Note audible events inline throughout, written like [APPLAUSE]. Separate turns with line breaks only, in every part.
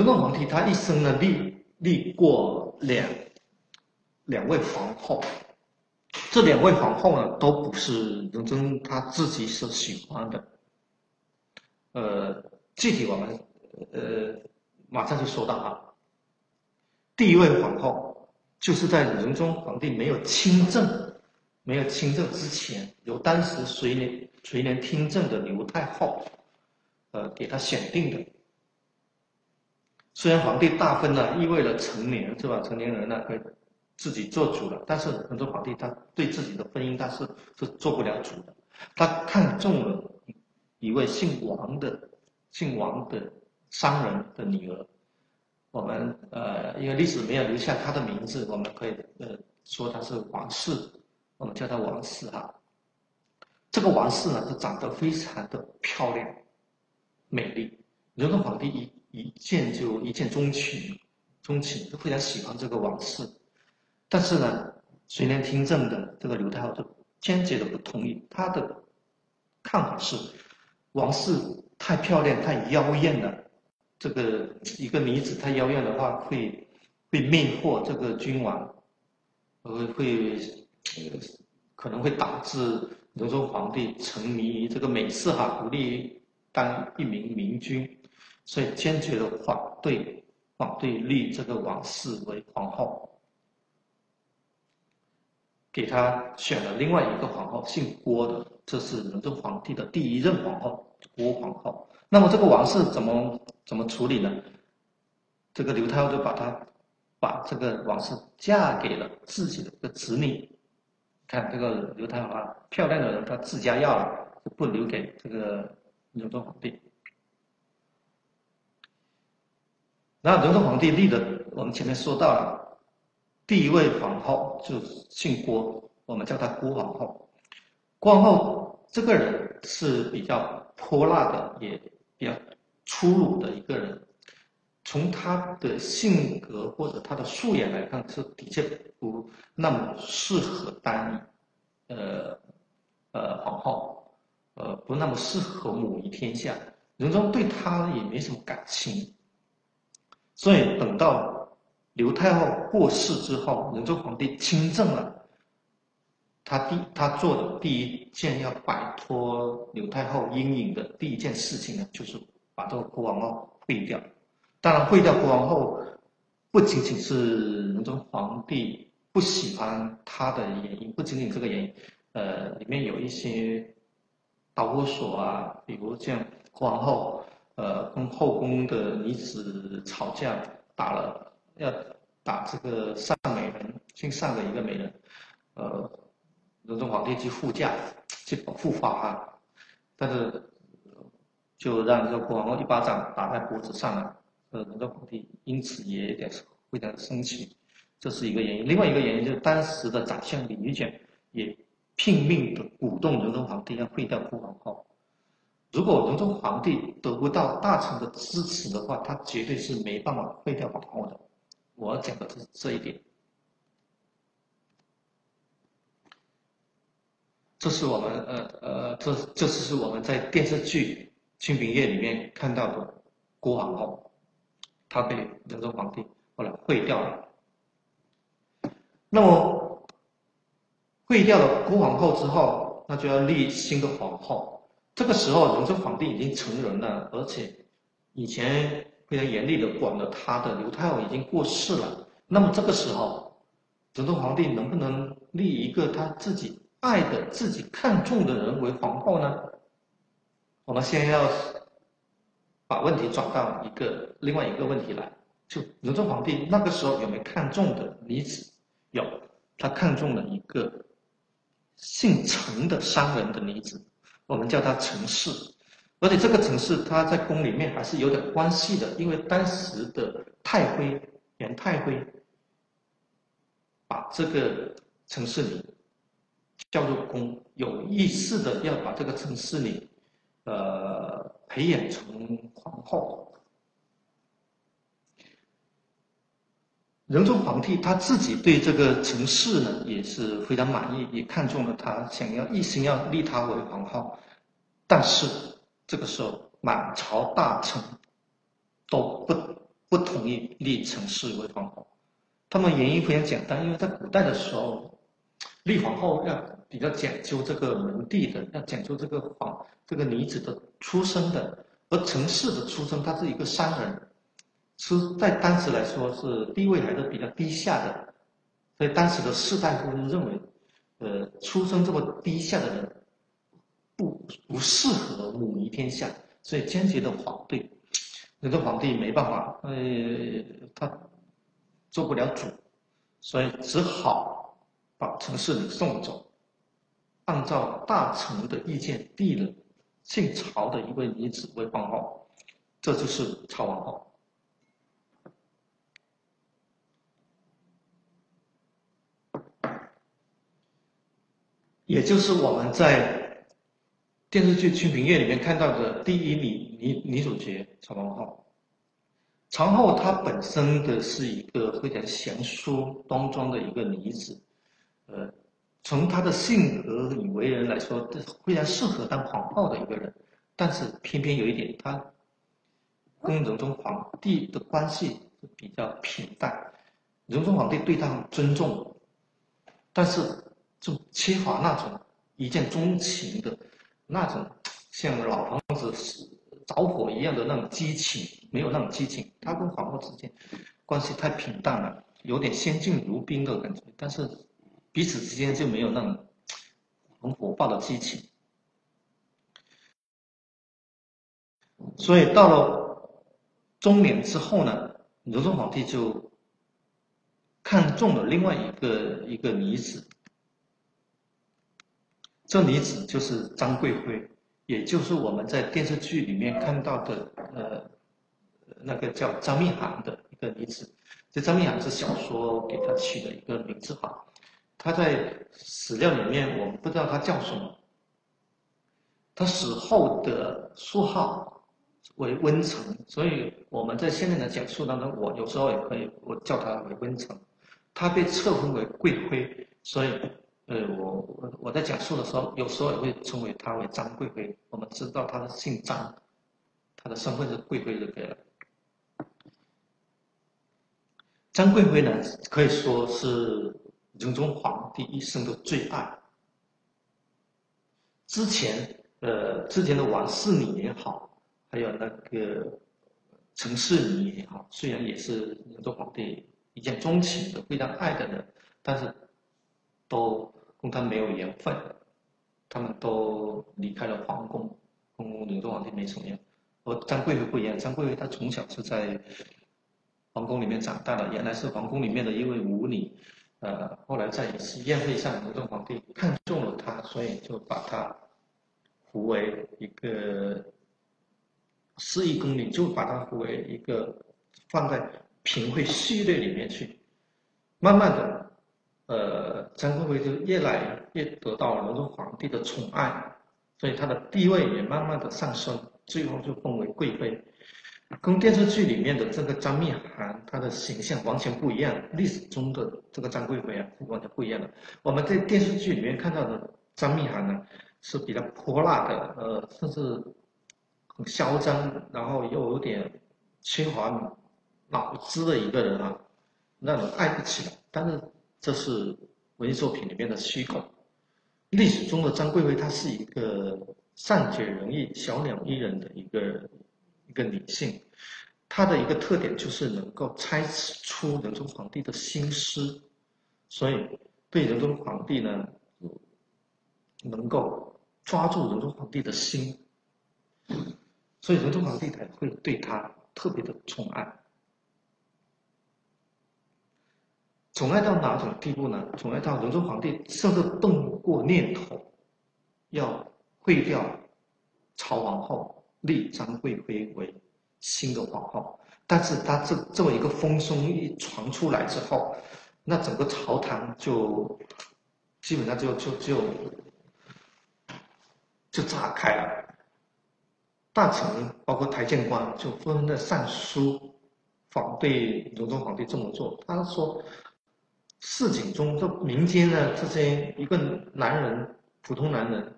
仁宗皇帝他一生呢立立过两两位皇后，这两位皇后呢都不是仁宗他自己所喜欢的。呃，具体我们呃马上就说到啊。第一位皇后就是在仁宗皇帝没有亲政、没有亲政之前，由当时垂帘垂帘听政的刘太后，呃，给他选定的。虽然皇帝大婚呢，意味着成年是吧？成年人呢可以自己做主了，但是很多皇帝他对自己的婚姻他是是做不了主的。他看中了一位姓王的姓王的商人的女儿。我们呃，因为历史没有留下他的名字，我们可以呃说他是王氏，我们叫他王氏哈。这个王氏呢，是长得非常的漂亮、美丽，仁宗皇帝一一见就一见钟情，钟情就非常喜欢这个王氏。但是呢，垂帘听政的这个刘太后就坚决的不同意，他的看法是王氏太漂亮、太妖艳了。这个一个女子太妖艳的话，会会魅惑这个君王，呃，会可能会导致仁宗皇帝沉迷于这个美色哈，不利于当一名明君，所以坚决的反对反对立这个王氏为皇后，给他选了另外一个皇后，姓郭的，这是仁宗皇帝的第一任皇后，郭皇后。那么这个王氏怎么？怎么处理呢？这个刘太后就把她把这个王氏嫁给了自己的一个子女。看这个刘太后啊，漂亮的人她自家要了，就不留给这个仁宗皇帝。然后仁宗皇帝立的，我们前面说到了，第一位皇后就姓郭，我们叫她郭皇后。郭皇后这个人是比较泼辣的，也比较。粗鲁的一个人，从他的性格或者他的素颜来看，是的确不那么适合当呃呃皇后，呃不那么适合母仪天下。仁宗对他也没什么感情，所以等到刘太后过世之后，仁宗皇帝亲政了，他第他做的第一件要摆脱刘太后阴影的第一件事情呢，就是。把这个国王后废掉，当然废掉国王后，不仅仅是仁宗皇帝不喜欢他的原因，不仅仅这个原因，呃，里面有一些导火索啊，比如像国王后，呃，跟后宫的女子吵架，打了要打这个上美人，姓尚的一个美人，呃，仁宗皇帝去护驾，去保护她，但是。就让这个国王后一巴掌打在脖子上了，呃，仁宗皇帝因此也有点非常生气，这是一个原因。另外一个原因就是当时的宰相李玉简也拼命的鼓动仁宗皇帝要废掉郭皇后。如果仁宗皇帝得不到大臣的支持的话，他绝对是没办法废掉皇后的。我讲的是这一点。这是我们呃呃，这这是我们在电视剧。《清平乐》里面看到的郭皇后，她被仁宗皇帝后来废掉了。那么废掉了郭皇后之后，那就要立新的皇后。这个时候，仁宗皇帝已经成人了，而且以前非常严厉的管了他的刘太后已经过世了。那么这个时候，仁宗皇帝能不能立一个他自己爱的、自己看重的人为皇后呢？我们先要把问题转到一个另外一个问题来，就仁宗皇帝那个时候有没有看中的女子？有，他看中了一个姓陈的商人的女子，我们叫她陈氏，而且这个陈氏她在宫里面还是有点关系的，因为当时的太妃元太妃把这个陈氏女叫做宫，有意识的要把这个城市里。呃，培养成皇后。仁宗皇帝他自己对这个陈氏呢也是非常满意，也看中了她，想要一心要立她为皇后。但是这个时候满朝大臣都不不同意立陈氏为皇后。他们原因非常简单，因为在古代的时候，立皇后要比较讲究这个门第的，要讲究这个皇这个女子的出身的。而陈氏的出身，她是一个商人，是在当时来说是地位还是比较低下的，所以当时的士大夫认为，呃，出身这么低下的人。不不适合母仪天下，所以坚决的反对。那个皇帝没办法，呃，他做不了主，所以只好把陈氏女送走，按照大臣的意见立了姓曹的一位女子为皇后，这就是曹皇后，也就是我们在。电视剧《清平乐》里面看到的第一女女女主角曹皇后，曹皇后她本身的是一个非常贤淑端庄的一个女子，呃，从她的性格与为人来说，非常适合当皇后的一个人。但是偏偏有一点，她跟仁宗皇帝的关系比较平淡，仁宗皇帝对她很尊重，但是就缺乏那种一见钟情的。那种 [TSK] 像老房子着火一样的那种激情，没有那种激情。他跟皇后之间关系太平淡了，有点相敬如宾的感觉，但是彼此之间就没有那种很火爆的激情。所以到了中年之后呢，仁宗皇帝就看中了另外一个一个女子。这女子就是张贵妃，也就是我们在电视剧里面看到的，呃，那个叫张密涵的一个女子。这张密涵是小说给她取的一个名字哈。她在史料里面，我们不知道她叫什么。她死后的书号为温成，所以我们在现在的讲述当中，我有时候也可以我叫她为温成。她被册封为贵妃，所以。呃，我我我在讲述的时候，有时候也会称为他为张贵妃。我们知道他的姓张，他的身份是贵妃就可以了。张贵妃呢，可以说是仁宗皇帝一生的最爱。之前，呃，之前的王氏女也好，还有那个陈氏女也好，虽然也是仁宗皇帝一见钟情的、非常爱的人，但是都。跟他没有缘分，他们都离开了皇宫，跟仁宗皇帝没什么缘。而张贵妃不一样，张贵妃她从小是在皇宫里面长大的，原来是皇宫里面的一位舞女，呃，后来在一次宴会上，仁宗皇帝看中了她，所以就把她扶为一个侍役宫女，就把她扶为一个放在嫔妃序列里面去，慢慢的。呃，张贵妃就越来越得到隆中皇帝的宠爱，所以她的地位也慢慢的上升，最后就封为贵妃。跟电视剧里面的这个张密涵，她的形象完全不一样。历史中的这个张贵妃啊，完全不一样的。我们在电视剧里面看到的张密涵呢，是比较泼辣的，呃，甚至很嚣张，然后又有点缺乏脑子的一个人啊，让人爱不起来。但是。这是文艺作品里面的虚构。历史中的张贵妃，她是一个善解人意、小鸟依人的一个一个女性。她的一个特点就是能够猜出仁宗皇帝的心思，所以对仁宗皇帝呢，能够抓住仁宗皇帝的心，所以仁宗皇帝才会对她特别的宠爱。宠爱到哪种地步呢？宠爱到仁宗皇帝甚至动过念头，要废掉曹皇后，立张贵妃为新的皇后。但是他这这么一个风声一传出来之后，那整个朝堂就基本上就就就就炸开了。大臣包括台谏官就纷纷的上书反对仁宗皇帝这么做。他说。市井中，这民间的这些一个男人，普通男人，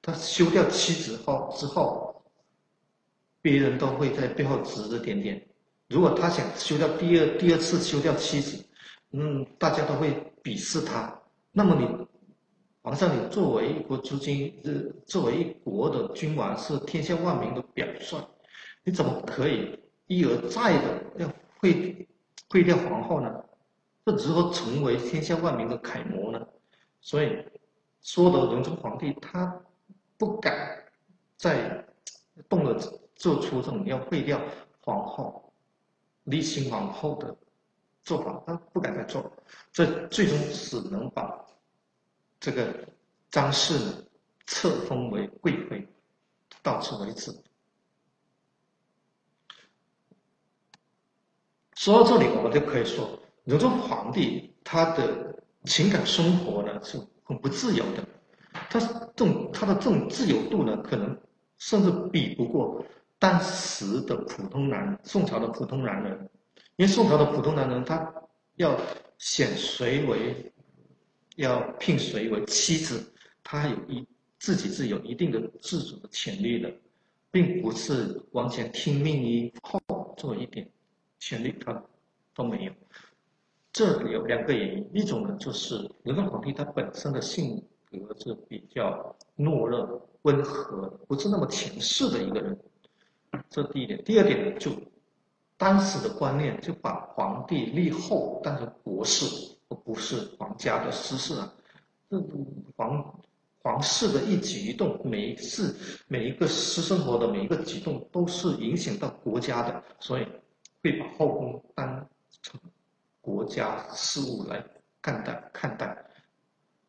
他休掉妻子后之后，别人都会在背后指指点点，如果他想休掉第二第二次休掉妻子，嗯，大家都会鄙视他。那么你皇上，你作为一国之君，呃，作为一国的君王，是天下万民的表率，你怎么可以一而再的要废废掉皇后呢？这如何成为天下万民的楷模呢？所以，说的仁宗皇帝他不敢再动了，做出这种要废掉皇后、立新皇后的做法，他不敢再做，这最终只能把这个张氏呢册封为贵妃，到此为止。说到这里，我们就可以说。仁宗皇帝他的情感生活呢是很不自由的，他这种他的这种自由度呢，可能甚至比不过当时的普通男人宋朝的普通男人，因为宋朝的普通男人他要选谁为，要聘谁为妻子，他有一自己是有一定的自主的权利的，并不是完全听命于后做一点权利他都没有。这有两个原因，一种呢就是仁宗皇帝他本身的性格是比较懦弱、温和，不是那么强势的一个人，这第一点。第二点呢，就当时的观念就把皇帝立后当成国事，而不是皇家的私事啊。这皇皇室的一举一动，每一次每一个私生活的每一个举动，都是影响到国家的，所以会把后宫当成。国家事务来看待看待，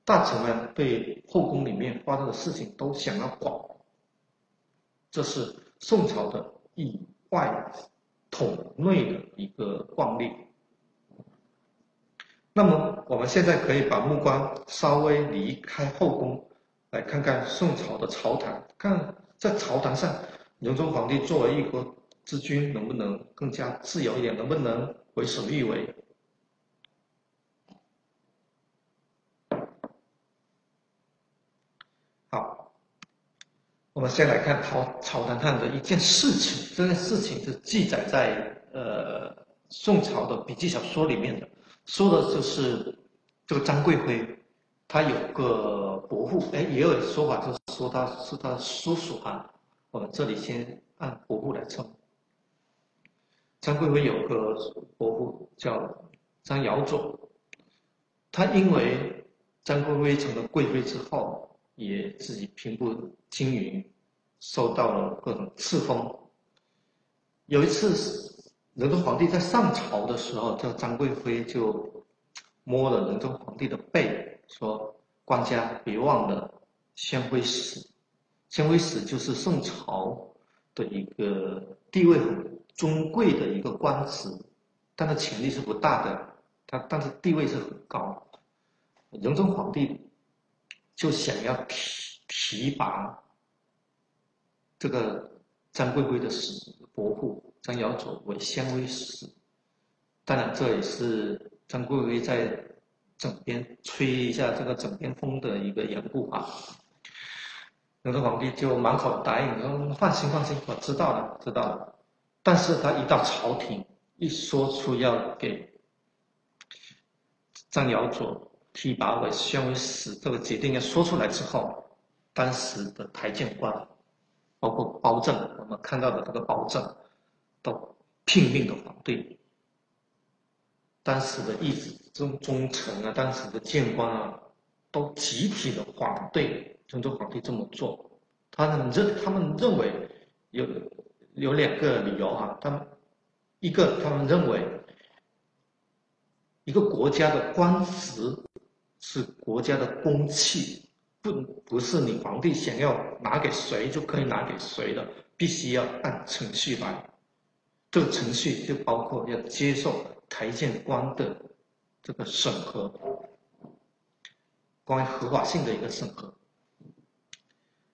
大臣们对后宫里面发生的事情都想要管，这是宋朝的以外统内的一个惯例。那么我们现在可以把目光稍微离开后宫，来看看宋朝的朝堂，看在朝堂上，仁宗皇帝作为一国之君，能不能更加自由一点，能不能为所欲为？我们先来看朝朝堂上的一件事情，这件事情是记载在呃宋朝的笔记小说里面的，说的就是这个张贵妃，她有个伯父，哎，也有说法就是说他是他叔叔啊。我们这里先按伯父来称。张贵妃有个伯父叫张尧佐，他因为张贵妃成了贵妃之后。也自己平步青云，受到了各种赐封。有一次，仁宗皇帝在上朝的时候，叫张贵妃就摸了仁宗皇帝的背，说：“官家别忘了宣徽使。宣徽使就是宋朝的一个地位很尊贵的一个官职，但是权力是不大的，他但是地位是很高。仁宗皇帝。”就想要提提拔这个张贵妃的死伯父张尧佐为宣徽使，当然这也是张贵妃在枕边吹一下这个枕边风的一个缘故啊。仁宗皇帝就满口答应说：“放心放心，我知道了知道了。”但是他一到朝廷，一说出要给张尧佐。提拔为宣徽使这个决定要说出来之后，当时的台谏官，包括包拯，我们看到的这个包拯，都拼命的反对。当时的义子忠忠臣啊，当时的谏官啊，都集体的反对仁宗皇帝这么做。他们认他们认为有有两个理由啊，他们一个他们认为一个国家的官职。是国家的公器，不不是你皇帝想要拿给谁就可以拿给谁的，必须要按程序来。这个程序就包括要接受台谏官的这个审核，关于合法性的一个审核。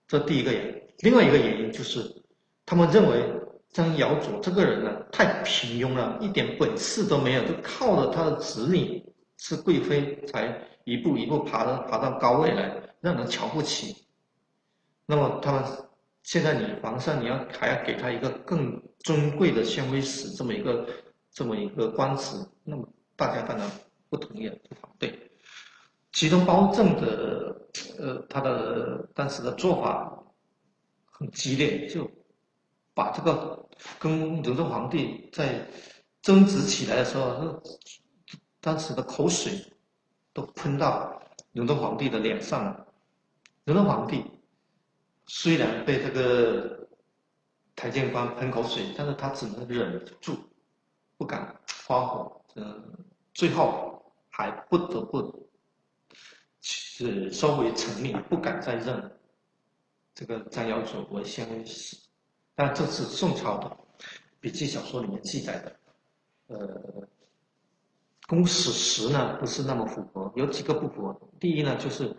这第一个原因，另外一个原因就是，他们认为张尧佐这个人呢太平庸了，一点本事都没有，就靠着他的子女是贵妃才。一步一步爬到爬到高位来，让人瞧不起。那么他们现在你皇上你要还要给他一个更尊贵的宣徽使这么一个这么一个官职，那么大家当然不同意，不反对。其中包拯的呃他的当时的做法很激烈，就把这个跟仁宗皇帝在争执起来的时候，当时的口水都喷到仁宗皇帝的脸上了。仁宗皇帝虽然被这个台谏官喷口水，但是他只能忍住，不敢发火。嗯，最后还不得不是收回成命，不敢再认这个张尧佐为宣徽使。但这是宋朝的笔记小说里面记载的，呃，公史实呢不是那么符合，有几个不符合。第一呢就是。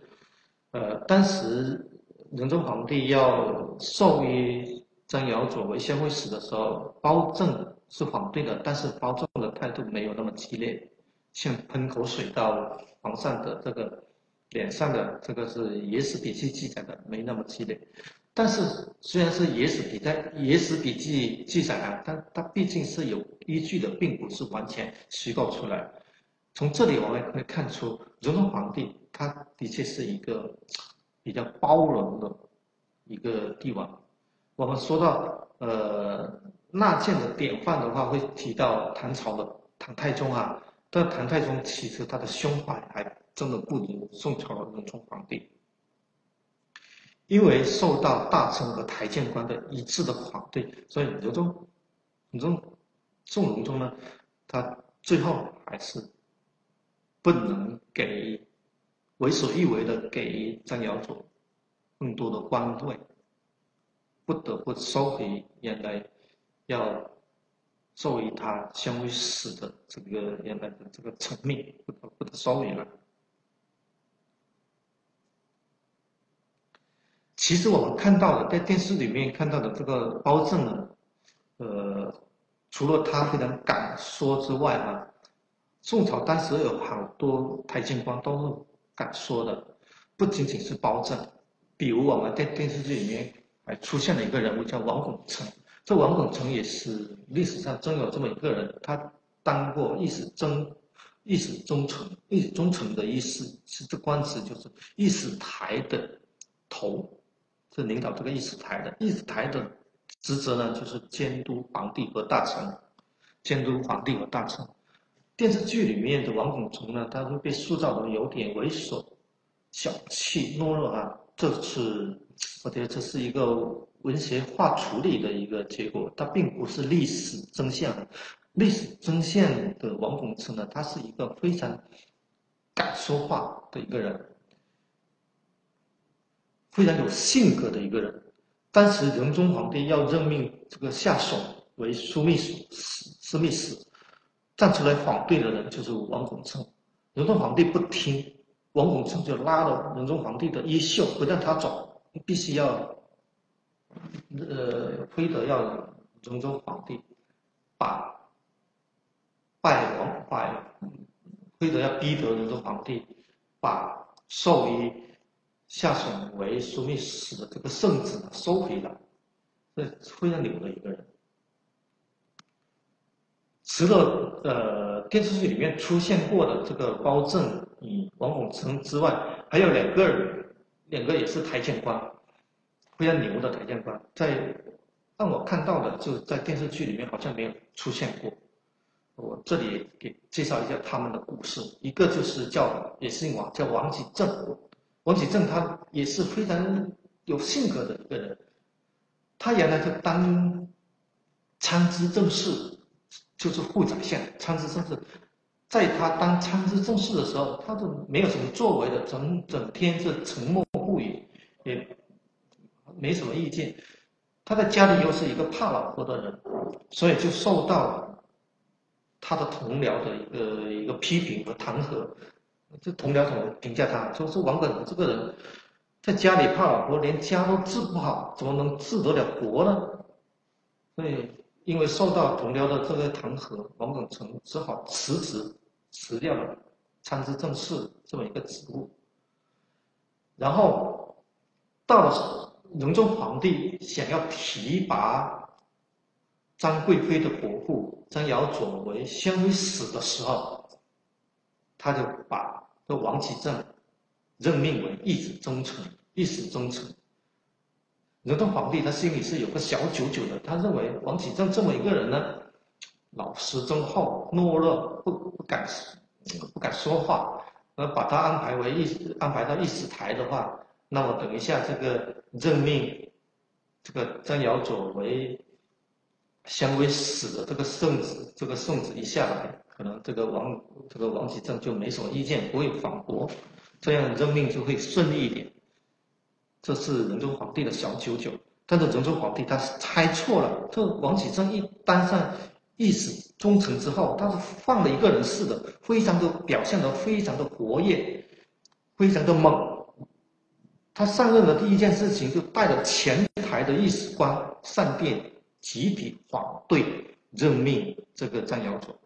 呃，当时仁宗皇帝要授予张尧佐为宣徽使的时候，包拯是反对的，但是包拯的态度没有那么激烈，像喷口水到皇上的这个脸上的这个是《野史笔记》记载的，没那么激烈。但是虽然是《野史笔在》《野史笔记》记载啊，但它毕竟是有依据的，并不是完全虚构出来。从这里我们可以看出，仁宗皇帝。他的确是一个比较包容的一个帝王。我们说到呃纳谏的典范的话，会提到唐朝的唐太宗啊。但唐太宗其实他的胸怀还真的不如宋朝的仁宗皇帝，因为受到大臣和台谏官的一致的反对，所以刘宗仁宗宋仁宗呢，他最后还是不能给。为所欲为的给张尧佐更多的官位，不得不收回原来要授予他宣徽使的这个原来的这个成命，不得不得收回了。其实我们看到的，在电视里面看到的这个包拯呢，呃，除了他非常敢说之外啊，宋朝当时有好多太监官都是。敢说的不仅仅是包拯，比如我们在电视剧里面还出现了一个人物叫王拱辰。这王拱辰也是历史上真有这么一个人，他当过一史中一史中丞，一史中丞的意思是这官职就是御史台的头，是领导这个议史台的。议史台的职责呢，就是监督皇帝和大臣，监督皇帝和大臣。电视剧里面的王拱辰呢，他会被塑造的有点猥琐、小气、懦弱啊。这是我觉得这是一个文学化处理的一个结果，它并不是历史真相。历史真相的王拱辰呢，他是一个非常敢说话的一个人，非常有性格的一个人。当时仁宗皇帝要任命这个夏竦为枢密使、司密使。站出来反对的人就是王拱辰，仁宗皇帝不听，王拱辰就拉了仁宗皇帝的衣袖，不让他走，必须要，呃，非得要仁宗皇帝把拜王拜，非得要逼得仁宗皇帝把授予夏竦为枢密使的这个圣旨收回了，这非常牛的一个人。除了呃电视剧里面出现过的这个包拯与王拱辰之外，还有两个人，两个也是台谏官，非常牛的台谏官，在让我看到的就在电视剧里面好像没有出现过。我这里给介绍一下他们的故事，一个就是叫也姓王，叫王吉正。王启正他也是非常有性格的一个人，他原来就当参知政事。就是副宰相，参知政事，在他当参知政事的时候，他都没有什么作为的，整整天是沉默不语，也没什么意见。他在家里又是一个怕老婆的人，所以就受到他的同僚的一个一个批评和弹劾。这同僚怎么评价他？说是王本这个人，在家里怕老婆，连家都治不好，怎么能治得了国呢？所以。因为受到同僚的这个弹劾，王耿成只好辞职，辞掉了参知政事这么一个职务。然后到了仁宗皇帝想要提拔张贵妃的伯父张尧佐为宣威使的时候，他就把这王启正任命为一子忠臣，一使忠臣。仁宗皇帝他心里是有个小九九的，他认为王启正这么一个人呢，老实忠厚、懦弱，不不敢不敢说话，那把他安排为一安排到议事台的话，那么等一下这个任命这个张尧佐为相威使的这个圣旨，这个圣旨一下来，可能这个王这个王启正就没什么意见，不会反驳，这样任命就会顺利一点。这是仁宗皇帝的小九九，但是仁宗皇帝他是猜错了。这王启正一当上一使忠臣之后，他是放了一个人似的，非常的表现的非常的活跃，非常的猛。他上任的第一件事情就带着前台的御史官上殿集体反对任命这个张尧佐，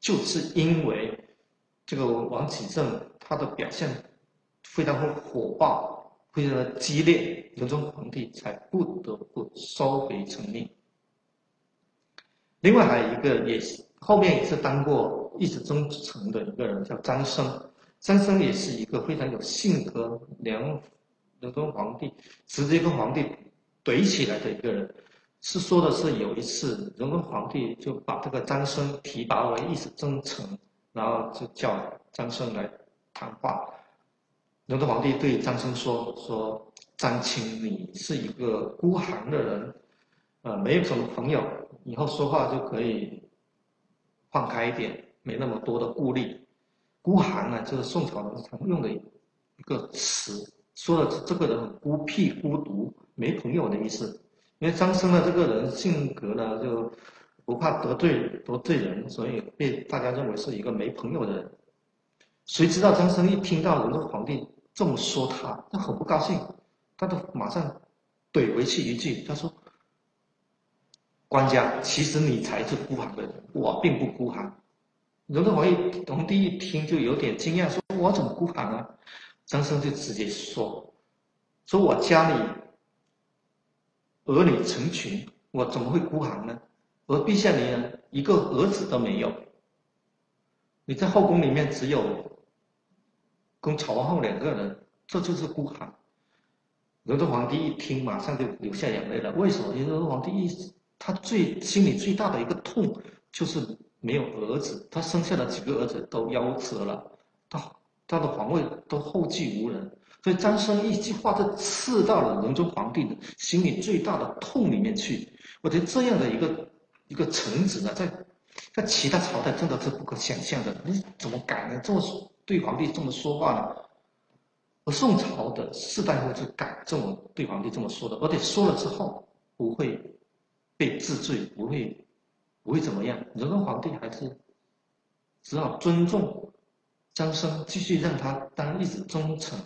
就是因为这个王启正他的表现非常的火爆。非常的激烈，仁宗皇帝才不得不收回成命。另外还有一个，也是后面也是当过一直忠臣的一个人，叫张生。张生也是一个非常有性格、良仁宗皇帝直接跟皇帝怼起来的一个人。是说的是有一次，仁宗皇帝就把这个张生提拔为一直忠臣，然后就叫张生来谈话。仁宗皇帝对张生说：“说张青，你是一个孤寒的人，呃，没有什么朋友，以后说话就可以放开一点，没那么多的顾虑。孤寒呢，就是宋朝人常用的一个词，说的是这个人很孤僻、孤独，没朋友的意思。因为张生呢，这个人性格呢，就不怕得罪得罪人，所以被大家认为是一个没朋友的人。谁知道张生一听到仁宗皇帝。”这么说他，他很不高兴，他都马上怼回去一句，他说：“官家，其实你才是孤寒的人，我并不孤寒。”仁宗皇帝皇帝一听就有点惊讶，说：“我怎么孤寒啊？”张生就直接说：“说我家里儿女成群，我怎么会孤寒呢？而陛下你呢，一个儿子都没有，你在后宫里面只有。”跟曹皇后两个人，这就是孤寒。仁宗皇帝一听，马上就流下眼泪了。为什么？因为仁宗皇帝一他最心里最大的一个痛就是没有儿子，他生下的几个儿子都夭折了，他他的皇位都后继无人。所以张生一句话就刺到了仁宗皇帝的心里最大的痛里面去。我觉得这样的一个一个臣子呢，在在其他朝代真的是不可想象的。你怎么敢呢？这么？对皇帝这么说话呢，而宋朝的士大夫就敢这么对皇帝这么说的，而且说了之后不会被治罪，不会不会怎么样。仁宗皇帝还是只好尊重张生，继续让他当一子忠臣，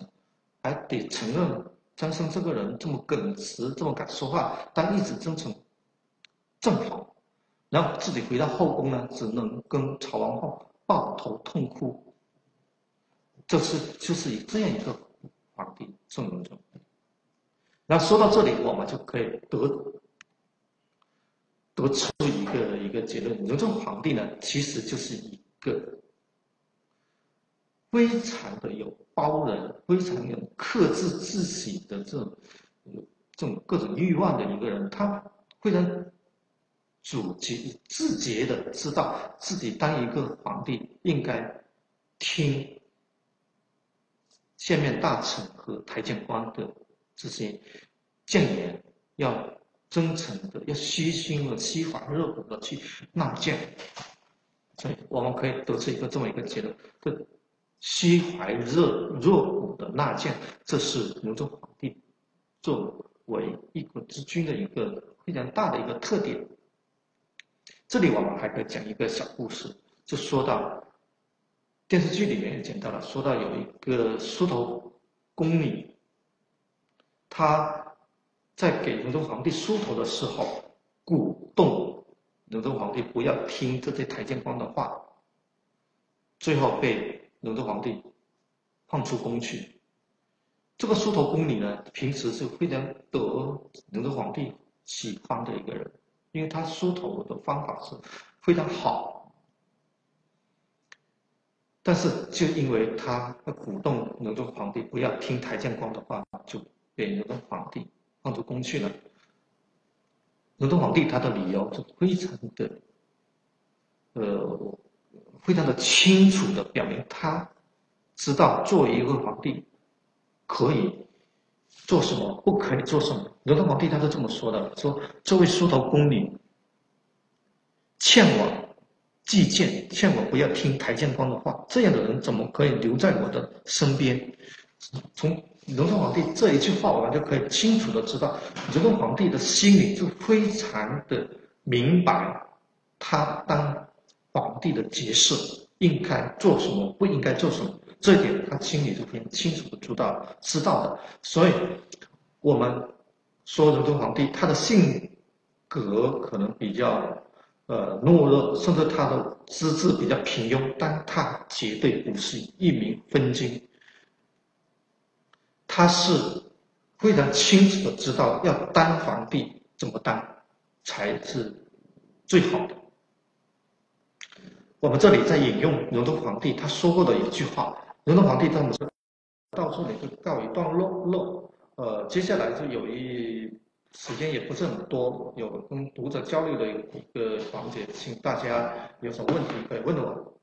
还得承认张生这个人这么耿直，这么敢说话，但一直真诚正好。然后自己回到后宫呢，只能跟曹王后抱头痛哭。这是就是以这样一个皇帝宋仁宗。那说到这里，我们就可以得得出一个一个结论：仁宗皇帝呢，其实就是一个非常的有包容、非常有克制自己的这种这种各种欲望的一个人。他非常主节自觉的知道自己当一个皇帝应该听。下面大臣和台谏官的这些谏言，要真诚的，要虚心的、虚怀若谷的去纳谏。所以我们可以得出一个这么一个结论：，这虚怀热若谷的纳谏，这是仁宗皇帝作为一国之君的一个非常大的一个特点。这里我们还可以讲一个小故事，就说到。电视剧里面也讲到了，说到有一个梳头宫女，她在给仁宗皇帝梳头的时候，鼓动仁宗皇帝不要听这些台谏官的话，最后被仁宗皇帝放出宫去。这个梳头宫女呢，平时是非常得仁宗皇帝喜欢的一个人，因为她梳头的方法是非常好。但是就因为他鼓动仁宗皇帝不要听台谏官的话，就被仁宗皇帝放出宫去了。仁宗皇帝他的理由是非常的，呃，非常的清楚的表明，他知道作为一个皇帝。可以做什么？不可以做什么？仁宗皇帝他是这么说的：说这位梳头宫女欠我祭谏，劝我不要听台谏官的话。这样的人怎么可以留在我的身边？从仁宗皇帝这一句话，我们就可以清楚的知道，仁宗皇帝的心里就非常的明白，他当皇帝的节事应该做什么，不应该做什么。这一点他心里是非常清楚的知道知道的，所以，我们说仁宗皇帝他的性格可能比较呃懦弱，甚至他的资质比较平庸，但他绝对不是一名分金，他是非常清楚的知道要当皇帝怎么当才是最好的。我们这里在引用仁宗皇帝他说过的一句话。仁宗皇帝这么说，到这里就告一段落。落，呃，接下来就有一时间也不是很多，有跟读者交流的一个环节，请大家有什么问题可以问我。